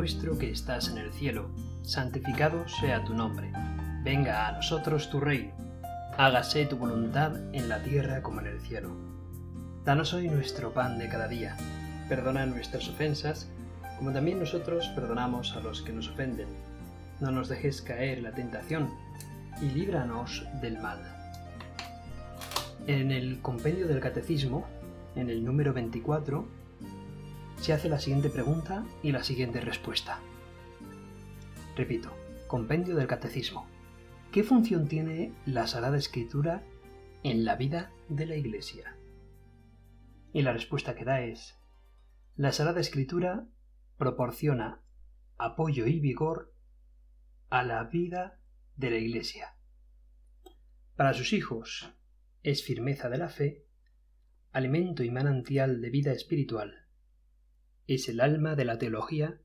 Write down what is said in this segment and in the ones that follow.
nuestro que estás en el cielo, santificado sea tu nombre. Venga a nosotros tu reino. Hágase tu voluntad en la tierra como en el cielo. Danos hoy nuestro pan de cada día. Perdona nuestras ofensas, como también nosotros perdonamos a los que nos ofenden. No nos dejes caer en la tentación, y líbranos del mal. En el compendio del catecismo, en el número 24, se hace la siguiente pregunta y la siguiente respuesta. Repito, compendio del catecismo. ¿Qué función tiene la Sagrada Escritura en la vida de la Iglesia? Y la respuesta que da es, la Sagrada Escritura proporciona apoyo y vigor a la vida de la Iglesia. Para sus hijos es firmeza de la fe, alimento y manantial de vida espiritual, es el alma de la teología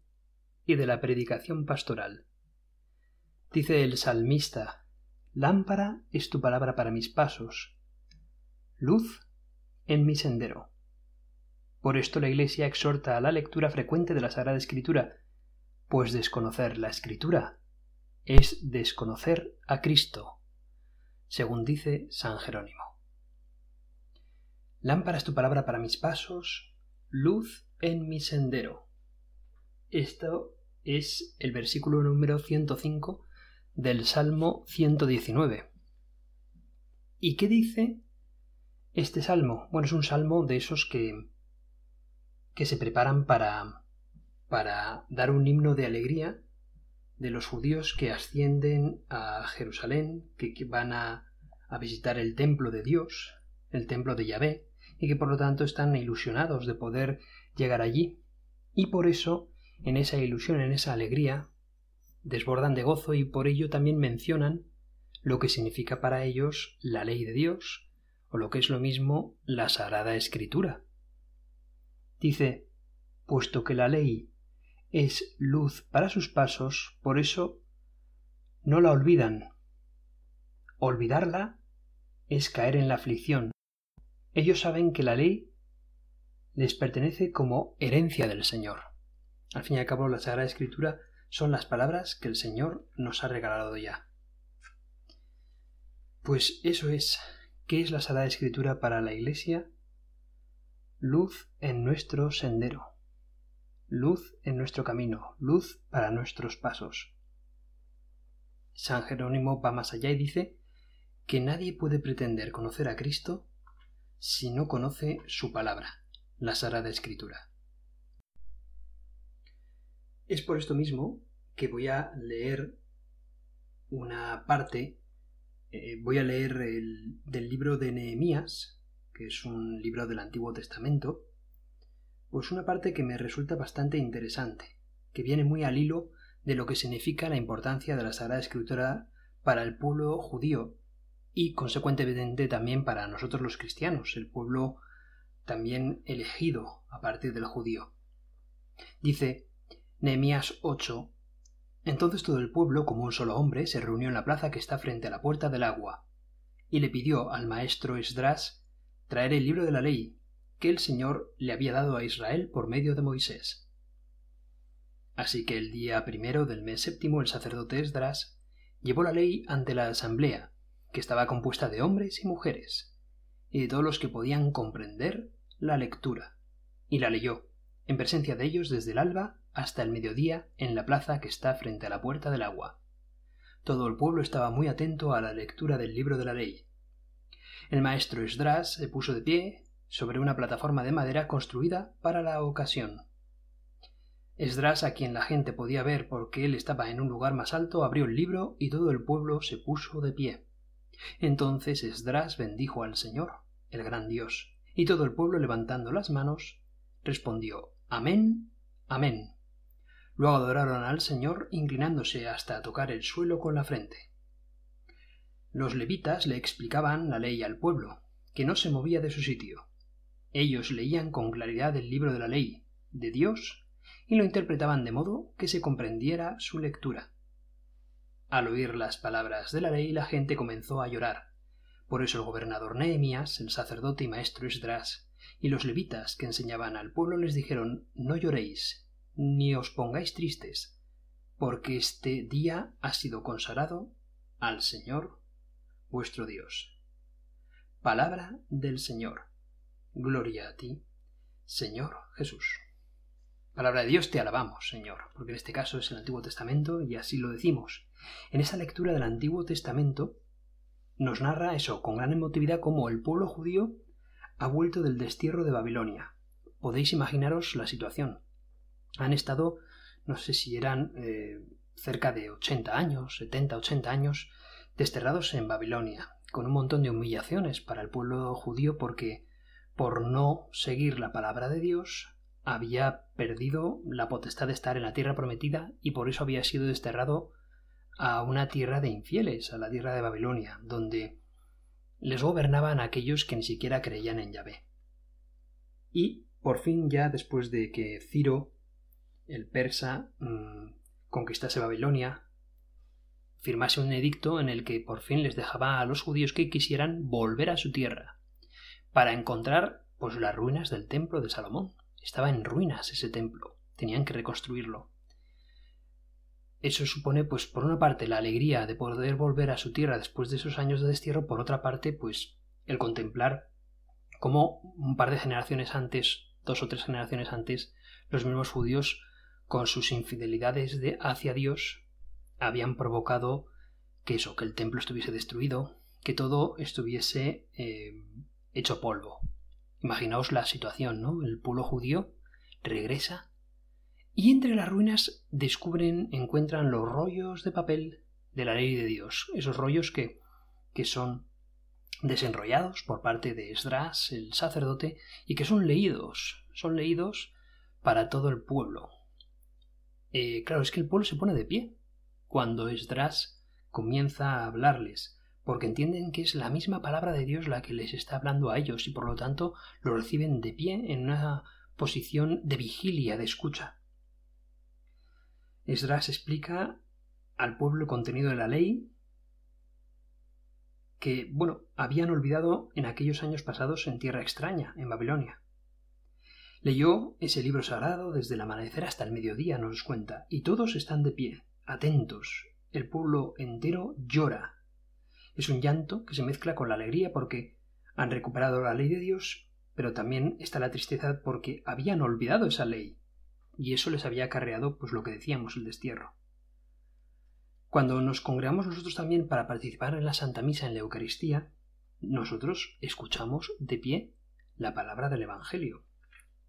y de la predicación pastoral. Dice el salmista, Lámpara es tu palabra para mis pasos, luz en mi sendero. Por esto la Iglesia exhorta a la lectura frecuente de la Sagrada Escritura, pues desconocer la Escritura es desconocer a Cristo, según dice San Jerónimo. Lámpara es tu palabra para mis pasos, luz en mi sendero. Esto es el versículo número 105 del Salmo 119. ¿Y qué dice este salmo? Bueno, es un salmo de esos que, que se preparan para, para dar un himno de alegría de los judíos que ascienden a Jerusalén, que, van a, a visitar el templo de Dios, el templo de Yahvé, y que por lo tanto están ilusionados de poder llegar allí. Y por eso, en esa ilusión, en esa alegría, desbordan de gozo y por ello también mencionan lo que significa para ellos la ley de Dios, o lo que es lo mismo la Sagrada Escritura. Dice, puesto que la ley es luz para sus pasos, por eso no la olvidan. Olvidarla es caer en la aflicción. Ellos saben que la ley les pertenece como herencia del Señor. Al fin y al cabo, la Sagrada Escritura son las palabras que el Señor nos ha regalado ya. Pues eso es. ¿Qué es la Sagrada Escritura para la Iglesia? Luz en nuestro sendero luz en nuestro camino, luz para nuestros pasos. San Jerónimo va más allá y dice que nadie puede pretender conocer a Cristo si no conoce su palabra, la Sagrada Escritura. Es por esto mismo que voy a leer una parte, eh, voy a leer el, del libro de Nehemías, que es un libro del Antiguo Testamento, pues una parte que me resulta bastante interesante, que viene muy al hilo de lo que significa la importancia de la Sagrada Escritura para el pueblo judío y consecuentemente también para nosotros los cristianos, el pueblo también elegido a partir del judío. Dice Nehemías 8 Entonces todo el pueblo, como un solo hombre, se reunió en la plaza que está frente a la puerta del agua, y le pidió al maestro Esdras traer el libro de la ley, que el Señor le había dado a Israel por medio de Moisés. Así que el día primero del mes séptimo el sacerdote Esdras llevó la ley ante la asamblea, que estaba compuesta de hombres y mujeres, y de todos los que podían comprender la lectura, y la leyó, en presencia de ellos desde el alba hasta el mediodía en la plaza que está frente a la puerta del agua. Todo el pueblo estaba muy atento a la lectura del libro de la ley. El maestro Esdras se puso de pie sobre una plataforma de madera construida para la ocasión. Esdras, a quien la gente podía ver porque él estaba en un lugar más alto, abrió el libro y todo el pueblo se puso de pie. Entonces Esdras bendijo al Señor, el gran Dios, y todo el pueblo levantando las manos, respondió Amén, Amén. Luego adoraron al Señor inclinándose hasta tocar el suelo con la frente. Los levitas le explicaban la ley al pueblo, que no se movía de su sitio. Ellos leían con claridad el libro de la ley de Dios y lo interpretaban de modo que se comprendiera su lectura. Al oír las palabras de la ley la gente comenzó a llorar. Por eso el gobernador Nehemías, el sacerdote y maestro Esdras, y los levitas que enseñaban al pueblo les dijeron No lloréis, ni os pongáis tristes, porque este día ha sido consagrado al Señor vuestro Dios. Palabra del Señor. Gloria a ti, Señor Jesús. Palabra de Dios te alabamos, Señor, porque en este caso es el Antiguo Testamento y así lo decimos. En esa lectura del Antiguo Testamento nos narra eso con gran emotividad como el pueblo judío ha vuelto del destierro de Babilonia. Podéis imaginaros la situación. Han estado, no sé si eran eh, cerca de 80 años, 70, 80 años, desterrados en Babilonia, con un montón de humillaciones para el pueblo judío porque por no seguir la palabra de Dios había perdido la potestad de estar en la tierra prometida y por eso había sido desterrado a una tierra de infieles, a la tierra de Babilonia, donde les gobernaban aquellos que ni siquiera creían en Yahvé. Y por fin ya después de que Ciro, el persa, mm, conquistase Babilonia, firmase un edicto en el que por fin les dejaba a los judíos que quisieran volver a su tierra, para encontrar pues las ruinas del templo de Salomón. Estaba en ruinas ese templo, tenían que reconstruirlo. Eso supone, pues, por una parte, la alegría de poder volver a su tierra después de esos años de destierro, por otra parte, pues, el contemplar cómo un par de generaciones antes, dos o tres generaciones antes, los mismos judíos, con sus infidelidades de hacia Dios, habían provocado que eso, que el templo estuviese destruido, que todo estuviese eh, hecho polvo. Imaginaos la situación, ¿no? El pueblo judío regresa y entre las ruinas descubren, encuentran los rollos de papel de la ley de Dios, esos rollos que, que son desenrollados por parte de Esdras, el sacerdote, y que son leídos, son leídos para todo el pueblo. Eh, claro, es que el pueblo se pone de pie cuando Esdras comienza a hablarles porque entienden que es la misma palabra de Dios la que les está hablando a ellos y por lo tanto lo reciben de pie en una posición de vigilia, de escucha. Esdras explica al pueblo el contenido de la ley que, bueno, habían olvidado en aquellos años pasados en tierra extraña, en Babilonia. Leyó ese libro sagrado desde el amanecer hasta el mediodía, nos cuenta, y todos están de pie, atentos. El pueblo entero llora es un llanto que se mezcla con la alegría porque han recuperado la ley de Dios, pero también está la tristeza porque habían olvidado esa ley, y eso les había acarreado pues lo que decíamos, el destierro. Cuando nos congregamos nosotros también para participar en la Santa Misa en la Eucaristía, nosotros escuchamos de pie la palabra del Evangelio,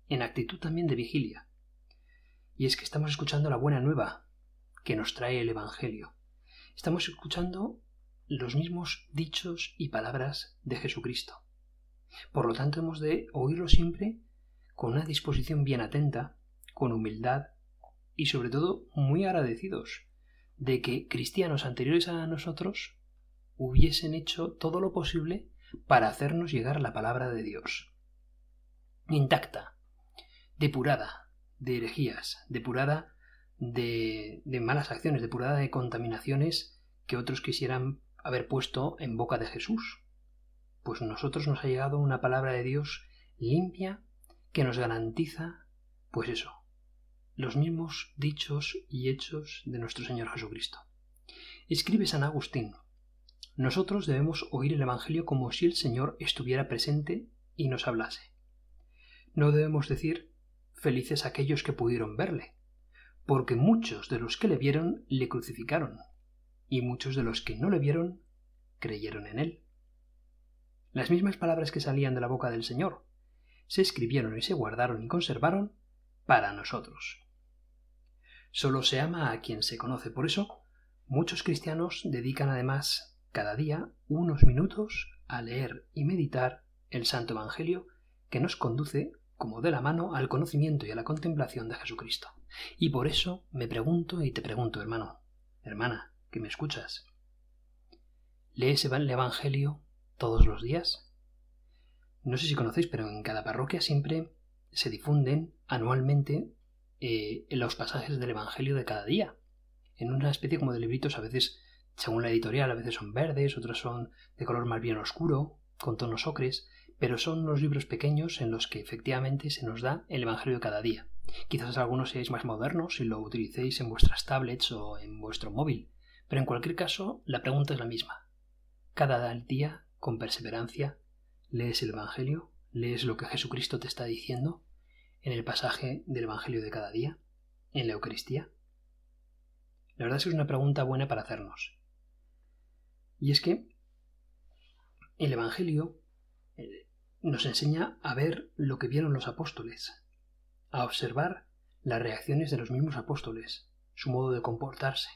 en actitud también de vigilia. Y es que estamos escuchando la buena nueva que nos trae el Evangelio. Estamos escuchando los mismos dichos y palabras de Jesucristo. Por lo tanto, hemos de oírlo siempre con una disposición bien atenta, con humildad y sobre todo muy agradecidos de que cristianos anteriores a nosotros hubiesen hecho todo lo posible para hacernos llegar la palabra de Dios. Intacta, depurada de herejías, depurada de, de malas acciones, depurada de contaminaciones que otros quisieran haber puesto en boca de Jesús. Pues nosotros nos ha llegado una palabra de Dios limpia que nos garantiza, pues eso, los mismos dichos y hechos de nuestro Señor Jesucristo. Escribe San Agustín, nosotros debemos oír el Evangelio como si el Señor estuviera presente y nos hablase. No debemos decir felices aquellos que pudieron verle, porque muchos de los que le vieron le crucificaron, y muchos de los que no le vieron creyeron en él. Las mismas palabras que salían de la boca del Señor se escribieron y se guardaron y conservaron para nosotros. Solo se ama a quien se conoce, por eso muchos cristianos dedican además cada día unos minutos a leer y meditar el Santo Evangelio que nos conduce como de la mano al conocimiento y a la contemplación de Jesucristo. Y por eso me pregunto y te pregunto, hermano, hermana, que me escuchas. ¿Lees el Evangelio todos los días? No sé si conocéis, pero en cada parroquia siempre se difunden anualmente eh, los pasajes del Evangelio de cada día, en una especie como de libritos, a veces, según la editorial, a veces son verdes, otros son de color más bien oscuro, con tonos ocres, pero son unos libros pequeños en los que efectivamente se nos da el Evangelio de cada día. Quizás algunos seáis más modernos y lo utilicéis en vuestras tablets o en vuestro móvil, pero en cualquier caso la pregunta es la misma. Cada día, con perseverancia, lees el Evangelio, lees lo que Jesucristo te está diciendo en el pasaje del Evangelio de cada día, en la Eucaristía. La verdad es que es una pregunta buena para hacernos. Y es que el Evangelio eh, nos enseña a ver lo que vieron los apóstoles, a observar las reacciones de los mismos apóstoles, su modo de comportarse,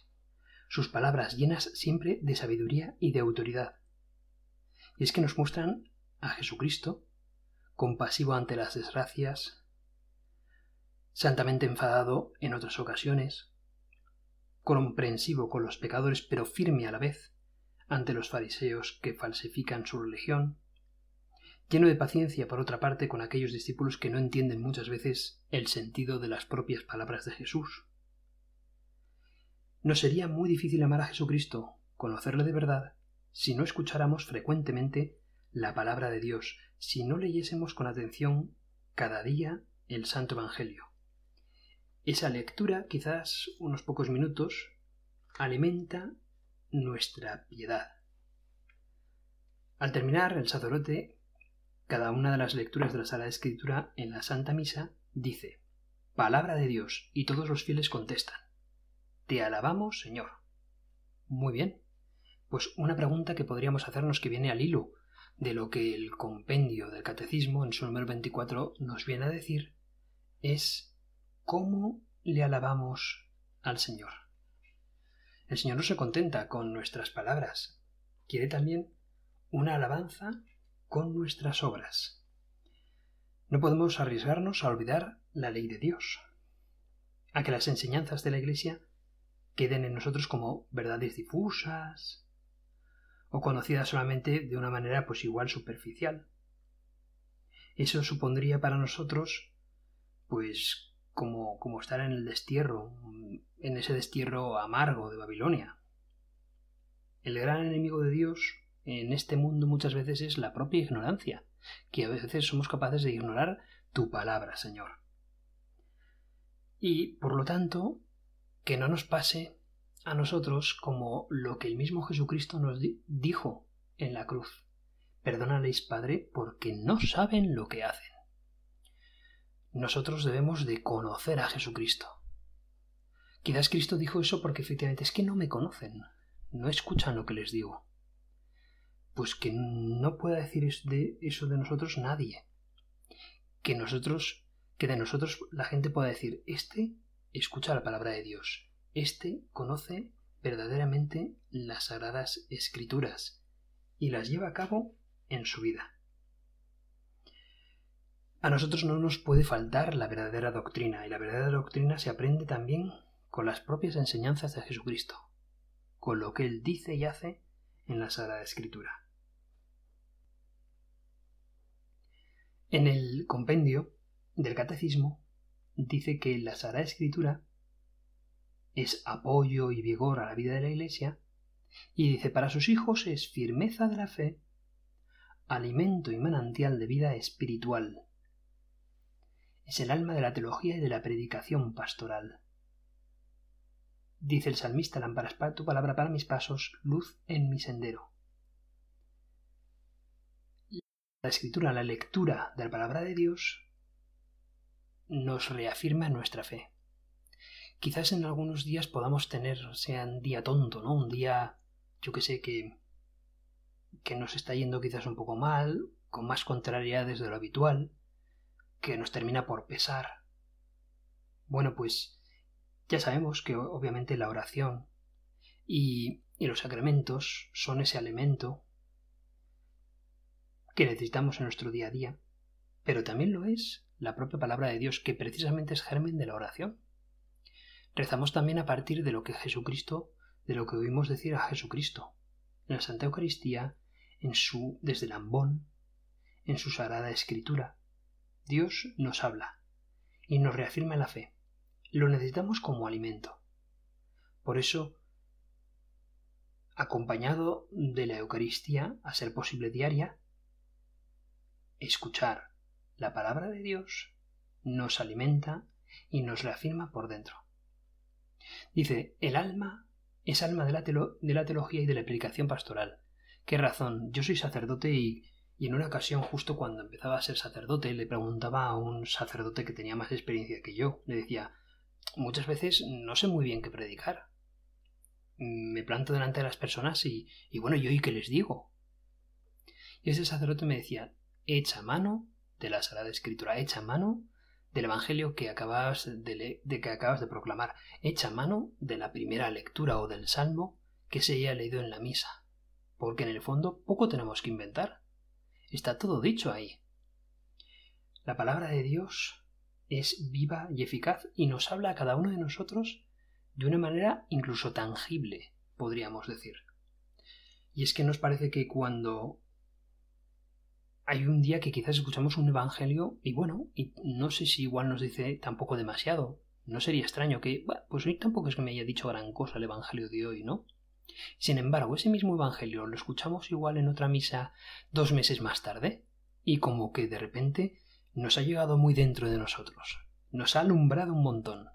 sus palabras llenas siempre de sabiduría y de autoridad. Y es que nos muestran a Jesucristo, compasivo ante las desgracias, santamente enfadado en otras ocasiones, comprensivo con los pecadores pero firme a la vez ante los fariseos que falsifican su religión, lleno de paciencia por otra parte con aquellos discípulos que no entienden muchas veces el sentido de las propias palabras de Jesús. Nos sería muy difícil amar a Jesucristo, conocerle de verdad, si no escucháramos frecuentemente la palabra de Dios, si no leyésemos con atención cada día el Santo Evangelio. Esa lectura, quizás unos pocos minutos, alimenta nuestra piedad. Al terminar, el sacerdote, cada una de las lecturas de la sala de escritura en la Santa Misa, dice Palabra de Dios, y todos los fieles contestan Te alabamos, Señor. Muy bien. Pues una pregunta que podríamos hacernos que viene al hilo de lo que el compendio del catecismo en su número 24 nos viene a decir es ¿cómo le alabamos al Señor? El Señor no se contenta con nuestras palabras, quiere también una alabanza con nuestras obras. No podemos arriesgarnos a olvidar la ley de Dios, a que las enseñanzas de la Iglesia queden en nosotros como verdades difusas o conocidas solamente de una manera pues igual superficial. Eso supondría para nosotros pues como, como estar en el destierro, en ese destierro amargo de Babilonia. El gran enemigo de Dios en este mundo muchas veces es la propia ignorancia, que a veces somos capaces de ignorar tu palabra, Señor. Y, por lo tanto, que no nos pase a nosotros como lo que el mismo Jesucristo nos dijo en la cruz. Perdónales, Padre, porque no saben lo que hacen nosotros debemos de conocer a Jesucristo. Quizás Cristo dijo eso porque efectivamente es que no me conocen, no escuchan lo que les digo. Pues que no pueda decir eso de nosotros nadie. Que nosotros, que de nosotros la gente pueda decir, este escucha la palabra de Dios, este conoce verdaderamente las sagradas escrituras y las lleva a cabo en su vida. A nosotros no nos puede faltar la verdadera doctrina, y la verdadera doctrina se aprende también con las propias enseñanzas de Jesucristo, con lo que Él dice y hace en la Sagrada Escritura. En el compendio del Catecismo dice que la Sagrada Escritura es apoyo y vigor a la vida de la Iglesia, y dice para sus hijos es firmeza de la fe, alimento y manantial de vida espiritual es el alma de la teología y de la predicación pastoral. Dice el salmista, lámparas para tu palabra para mis pasos, luz en mi sendero. La escritura, la lectura de la palabra de Dios nos reafirma nuestra fe. Quizás en algunos días podamos tener, sea un día tonto, ¿no? Un día, yo que sé, que, que nos está yendo quizás un poco mal, con más contrariedades de lo habitual, que nos termina por pesar. Bueno, pues ya sabemos que obviamente la oración y, los sacramentos son ese alimento que necesitamos en nuestro día a día, pero también lo es la propia palabra de Dios, que precisamente es germen de la oración. Rezamos también a partir de lo que Jesucristo, de lo que oímos decir a Jesucristo, en la Santa Eucaristía, en su, desde el ambón, en su sagrada escritura, Dios nos habla y nos reafirma la fe. Lo necesitamos como alimento. Por eso, acompañado de la Eucaristía, a ser posible diaria, escuchar la palabra de Dios nos alimenta y nos reafirma por dentro. Dice, el alma es alma de la, de la teología y de la aplicación pastoral. ¿Qué razón? Yo soy sacerdote y, y en una ocasión, justo cuando empezaba a ser sacerdote, le preguntaba a un sacerdote que tenía más experiencia que yo, le decía, muchas veces no sé muy bien qué predicar. Me planto delante de las personas y, bueno, ¿yo y qué les digo? Y ese sacerdote me decía, echa mano de la Sagrada Escritura, echa mano del Evangelio que acabas de, de, que acabas de proclamar, echa mano de la primera lectura o del Salmo que se haya leído en la misa, porque en el fondo poco tenemos que inventar. Está todo dicho ahí. La palabra de Dios es viva y eficaz y nos habla a cada uno de nosotros de una manera incluso tangible, podríamos decir. Y es que nos parece que cuando hay un día que quizás escuchamos un evangelio y bueno, y no sé si igual nos dice tampoco demasiado. No sería extraño que, pues hoy tampoco es que me haya dicho gran cosa el evangelio de hoy, ¿no? Sin embargo, ese mismo evangelio lo escuchamos igual en otra misa dos meses más tarde y como que de repente nos ha llegado muy dentro de nosotros, nos ha alumbrado un montón.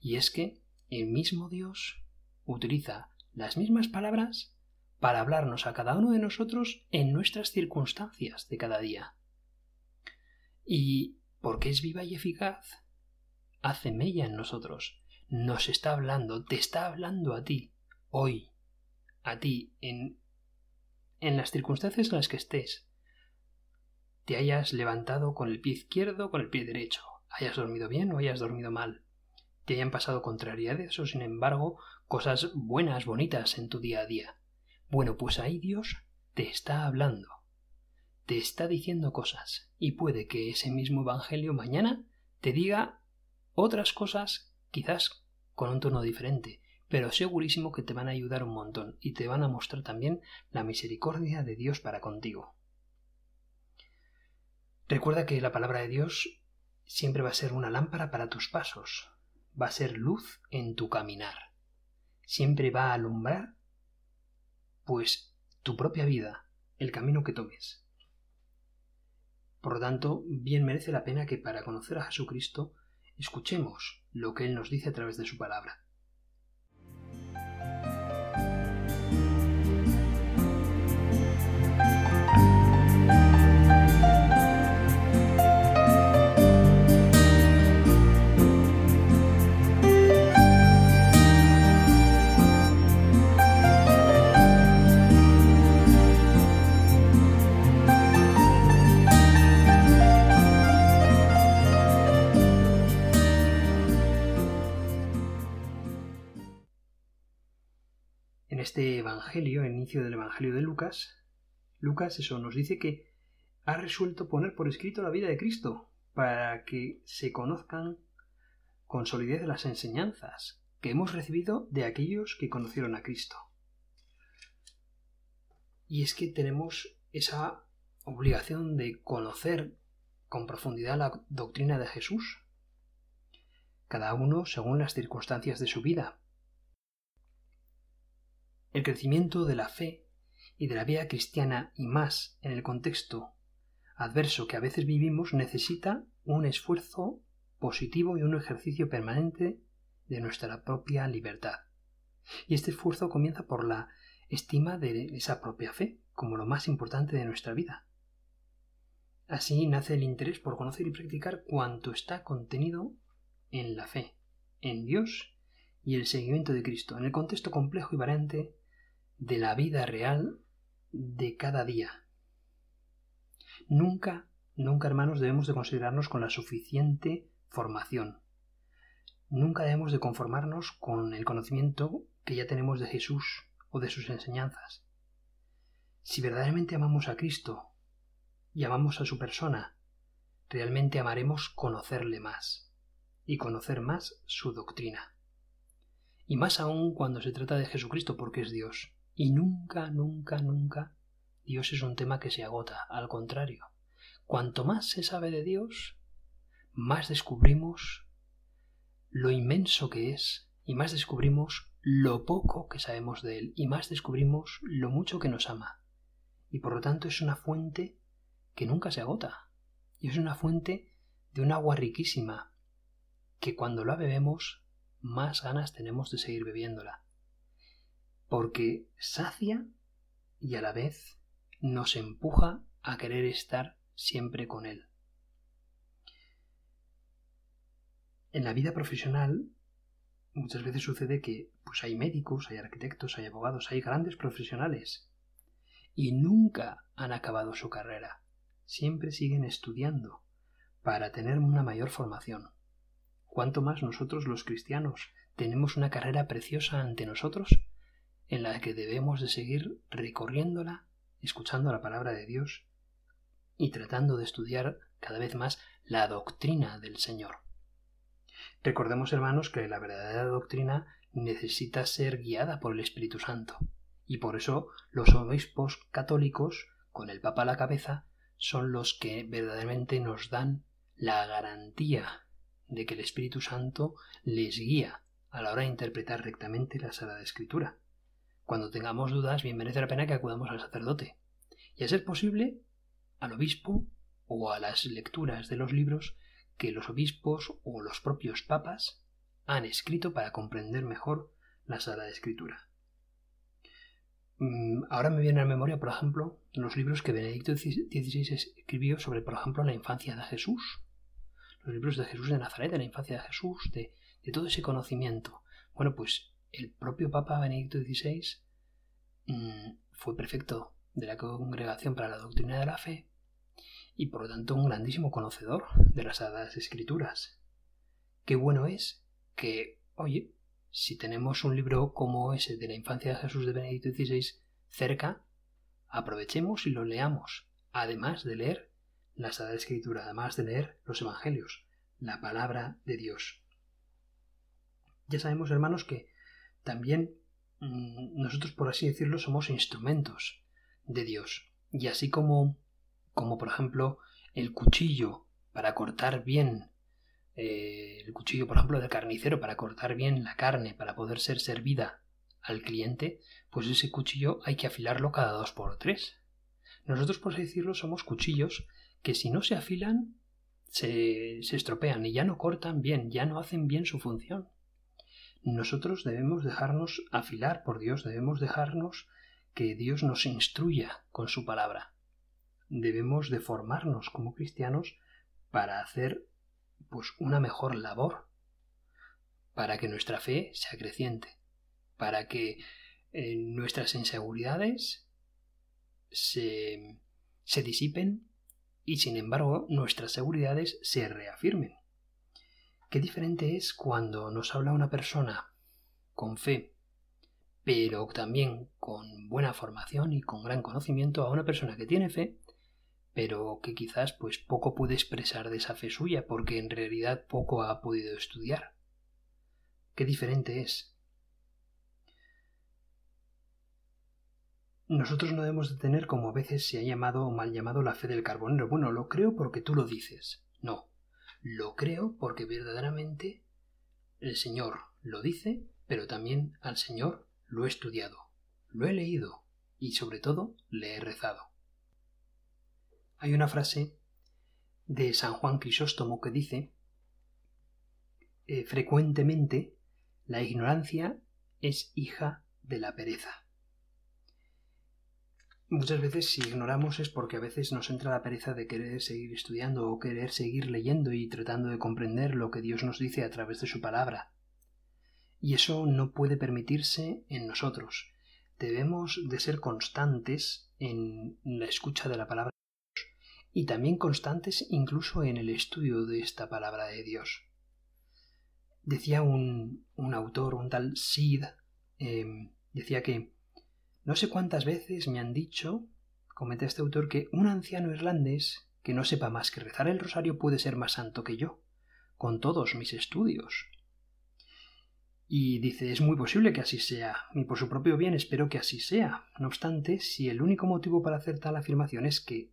Y es que el mismo Dios utiliza las mismas palabras para hablarnos a cada uno de nosotros en nuestras circunstancias de cada día. Y porque es viva y eficaz, hace mella en nosotros, nos está hablando, te está hablando a ti, hoy, a ti, en, en las circunstancias en las que estés, te hayas levantado con el pie izquierdo, con el pie derecho, hayas dormido bien o hayas dormido mal, te hayan pasado contrariedades o sin embargo cosas buenas, bonitas en tu día a día. Bueno, pues ahí Dios te está hablando, te está diciendo cosas, y puede que ese mismo Evangelio mañana te diga otras cosas, quizás con un tono diferente, pero segurísimo que te van a ayudar un montón y te van a mostrar también la misericordia de Dios para contigo. Recuerda que la palabra de Dios siempre va a ser una lámpara para tus pasos, va a ser luz en tu caminar, siempre va a alumbrar pues tu propia vida, el camino que tomes. Por lo tanto, bien merece la pena que para conocer a Jesucristo escuchemos lo que Él nos dice a través de su palabra. Este Evangelio, el inicio del Evangelio de Lucas, Lucas eso nos dice que ha resuelto poner por escrito la vida de Cristo para que se conozcan con solidez las enseñanzas que hemos recibido de aquellos que conocieron a Cristo. Y es que tenemos esa obligación de conocer con profundidad la doctrina de Jesús, cada uno según las circunstancias de su vida, el crecimiento de la fe y de la vida cristiana y más en el contexto adverso que a veces vivimos necesita un esfuerzo positivo y un ejercicio permanente de nuestra propia libertad. Y este esfuerzo comienza por la estima de esa propia fe como lo más importante de nuestra vida. Así nace el interés por conocer y practicar cuanto está contenido en la fe, en Dios y el seguimiento de Cristo, en el contexto complejo y variante de la vida real de cada día. Nunca, nunca, hermanos, debemos de considerarnos con la suficiente formación. Nunca debemos de conformarnos con el conocimiento que ya tenemos de Jesús o de sus enseñanzas. Si verdaderamente amamos a Cristo y amamos a su persona, realmente amaremos conocerle más y conocer más su doctrina. Y más aún cuando se trata de Jesucristo porque es Dios. Y nunca, nunca, nunca Dios es un tema que se agota. Al contrario, cuanto más se sabe de Dios, más descubrimos lo inmenso que es y más descubrimos lo poco que sabemos de Él y más descubrimos lo mucho que nos ama. Y por lo tanto es una fuente que nunca se agota. Y es una fuente de un agua riquísima, que cuando la bebemos más ganas tenemos de seguir bebiéndola, porque sacia y a la vez nos empuja a querer estar siempre con él. En la vida profesional muchas veces sucede que pues hay médicos, hay arquitectos, hay abogados, hay grandes profesionales y nunca han acabado su carrera. Siempre siguen estudiando para tener una mayor formación. Cuanto más nosotros los cristianos tenemos una carrera preciosa ante nosotros en la que debemos de seguir recorriéndola, escuchando la palabra de Dios y tratando de estudiar cada vez más la doctrina del Señor. Recordemos, hermanos, que la verdadera doctrina necesita ser guiada por el Espíritu Santo, y por eso los obispos católicos, con el Papa a la cabeza, son los que verdaderamente nos dan la garantía de que el Espíritu Santo les guía a la hora de interpretar rectamente la Sagrada Escritura. Cuando tengamos dudas, bien merece la pena que acudamos al sacerdote, y a ser posible, al obispo o a las lecturas de los libros que los obispos o los propios papas han escrito para comprender mejor la Sagrada Escritura. Mm, ahora me viene a la memoria, por ejemplo, los libros que Benedicto XVI escribió sobre, por ejemplo, la infancia de Jesús. Los libros de Jesús de Nazaret, de la infancia de Jesús, de, todo ese conocimiento. Bueno, pues el propio Papa Benedicto XVI mm, fue prefecto de la Congregación para la Doctrina de la Fe y por lo tanto un grandísimo conocedor de las Sagradas Escrituras. Qué bueno es que, oye, si tenemos un libro como ese de la infancia de Jesús de Benedicto XVI cerca, aprovechemos y lo leamos, además de leer la Sagrada Escritura, además de leer los Evangelios, la palabra de Dios. Ya sabemos, hermanos, que también mm, nosotros, por así decirlo, somos instrumentos de Dios. Y así como como por ejemplo el cuchillo para cortar bien, eh, el cuchillo por ejemplo del carnicero para cortar bien la carne para poder ser servida al cliente, pues ese cuchillo hay que afilarlo cada dos por tres. Nosotros, por así decirlo, somos cuchillos que si no se afilan se, se estropean y ya no cortan bien, ya no hacen bien su función. Nosotros debemos dejarnos afilar por Dios, debemos dejarnos que Dios nos instruya con su palabra debemos de formarnos como cristianos para hacer pues una mejor labor, para que nuestra fe sea creciente, para que eh, nuestras inseguridades se, se disipen y sin embargo nuestras seguridades se reafirmen. Qué diferente es cuando nos habla una persona con fe, pero también con buena formación y con gran conocimiento a una persona que tiene fe pero que quizás pues poco puede expresar de esa fe suya porque en realidad poco ha podido estudiar. Qué diferente es. Nosotros no debemos de tener como a veces se ha llamado o mal llamado la fe del carbonero. Bueno, lo creo porque tú lo dices. No, lo creo porque verdaderamente el Señor lo dice, pero también al Señor lo he estudiado, lo he leído y sobre todo le he rezado. Hay una frase de San Juan Crisóstomo que dice eh, frecuentemente la ignorancia es hija de la pereza. Muchas veces si ignoramos es porque a veces nos entra la pereza de querer seguir estudiando o querer seguir leyendo y tratando de comprender lo que Dios nos dice a través de su palabra. Y eso no puede permitirse en nosotros. Debemos de ser constantes en la escucha de la palabra y también constantes incluso en el estudio de esta palabra de Dios. Decía un, un autor, un tal Sid, em, decía que no sé cuántas veces me han dicho, comenta este autor, que un anciano irlandés que no sepa más que rezar el rosario puede ser más santo que yo, con todos mis estudios. Y dice, es muy posible que así sea, y por su propio bien espero que así sea. No obstante, si el único motivo para hacer tal afirmación es que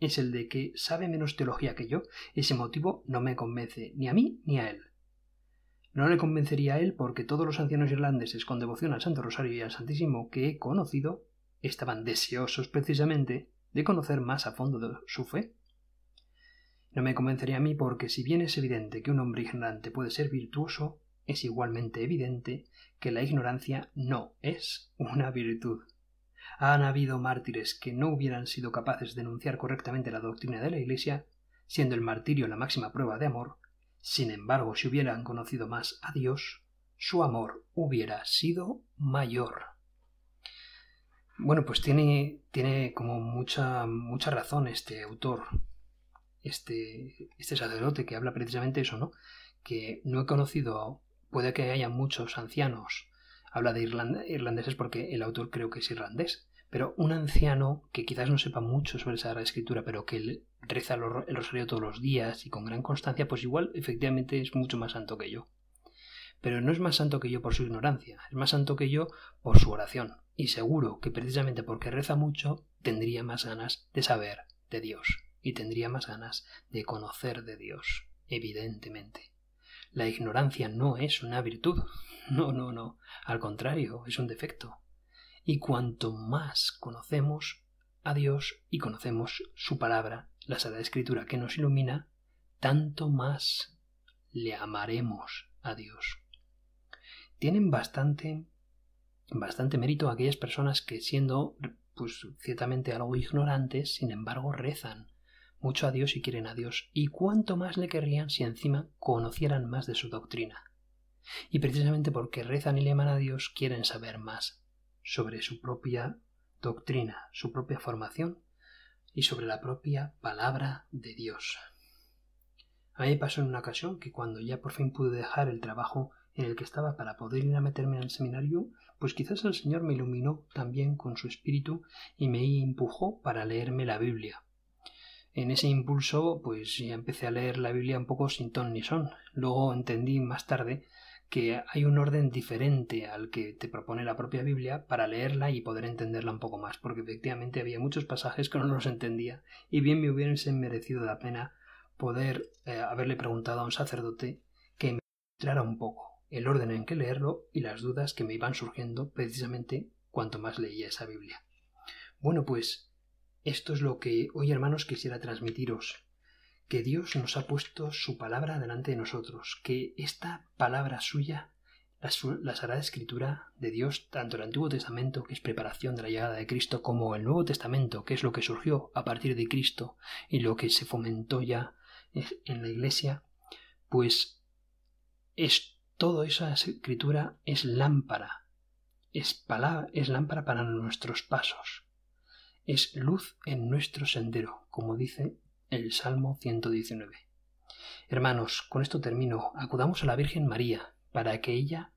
es el de que sabe menos teología que yo, ese motivo no me convence ni a mí ni a él. No le convencería a él porque todos los ancianos irlandeses con devoción al Santo Rosario y al Santísimo que he conocido estaban deseosos precisamente de conocer más a fondo de su fe. No me convencería a mí porque si bien es evidente que un hombre ignorante puede ser virtuoso, es igualmente evidente que la ignorancia no es una virtud. Han habido mártires que no hubieran sido capaces de denunciar correctamente la doctrina de la Iglesia, siendo el martirio la máxima prueba de amor, sin embargo, si hubieran conocido más a Dios, su amor hubiera sido mayor. Bueno, pues tiene, tiene como mucha, mucha razón este autor, este, este sacerdote que habla precisamente eso, ¿no? Que no he conocido, puede que haya muchos ancianos, habla de irlandeses porque el autor creo que es irlandés, pero un anciano que quizás no sepa mucho sobre esa Escritura, pero que reza el rosario todos los días y con gran constancia, pues igual efectivamente es mucho más santo que yo. Pero no es más santo que yo por su ignorancia, es más santo que yo por su oración. Y seguro que precisamente porque reza mucho, tendría más ganas de saber de Dios y tendría más ganas de conocer de Dios, evidentemente. La ignorancia no es una virtud, no, no, no, al contrario, es un defecto. Y cuanto más conocemos a Dios y conocemos su palabra, la Sagrada Escritura que nos ilumina, tanto más le amaremos a Dios. Tienen bastante bastante mérito aquellas personas que siendo pues ciertamente algo ignorantes, sin embargo rezan mucho a Dios y quieren a Dios, y cuánto más le querrían si encima conocieran más de su doctrina. Y precisamente porque rezan y le aman a Dios, quieren saber más sobre su propia doctrina, su propia formación y sobre la propia palabra de Dios. A mí pasó en una ocasión que cuando ya por fin pude dejar el trabajo en el que estaba para poder ir a meterme al seminario, pues quizás el Señor me iluminó también con su espíritu y me empujó para leerme la Biblia. En ese impulso, pues ya empecé a leer la Biblia un poco sin ton ni son. Luego entendí más tarde que hay un orden diferente al que te propone la propia Biblia para leerla y poder entenderla un poco más, porque efectivamente había muchos pasajes que no los entendía y bien me hubiese merecido la pena poder eh, haberle preguntado a un sacerdote que me mostrara un poco el orden en que leerlo y las dudas que me iban surgiendo precisamente cuanto más leía esa Biblia. Bueno, pues esto es lo que hoy, hermanos, quisiera transmitiros, que Dios nos ha puesto su palabra delante de nosotros, que esta palabra suya, la, Sagrada Escritura de Dios, tanto el Antiguo Testamento, que es preparación de la llegada de Cristo, como el Nuevo Testamento, que es lo que surgió a partir de Cristo y lo que se fomentó ya en la Iglesia, pues es toda esa escritura es lámpara, es, palabra, es lámpara para nuestros pasos es luz en nuestro sendero, como dice el Salmo 119. Hermanos, con esto termino. Acudamos a la Virgen María, para que ella,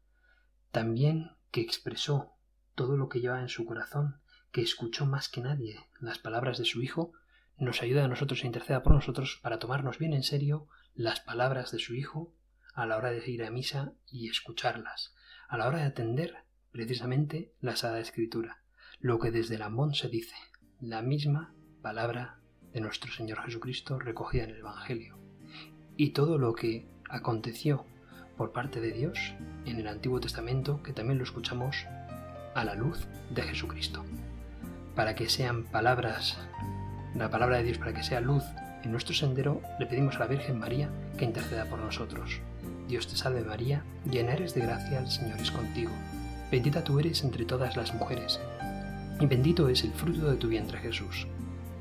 también que expresó todo lo que lleva en su corazón, que escuchó más que nadie las palabras de su Hijo, nos ayude a nosotros e interceda por nosotros para tomarnos bien en serio las palabras de su Hijo a la hora de ir a misa y escucharlas, a la hora de atender precisamente la Sagrada Escritura, lo que desde el amón se dice, la misma palabra de nuestro Señor Jesucristo recogida en el Evangelio y todo lo que aconteció por parte de Dios en el Antiguo Testamento que también lo escuchamos a la luz de Jesucristo. Para que sean palabras, la palabra de Dios, para que sea luz en nuestro sendero, le pedimos a la Virgen María que interceda por nosotros. Dios te salve María, llena eres de gracia, el Señor es contigo. Bendita tú eres entre todas las mujeres y bendito es el fruto de tu vientre Jesús.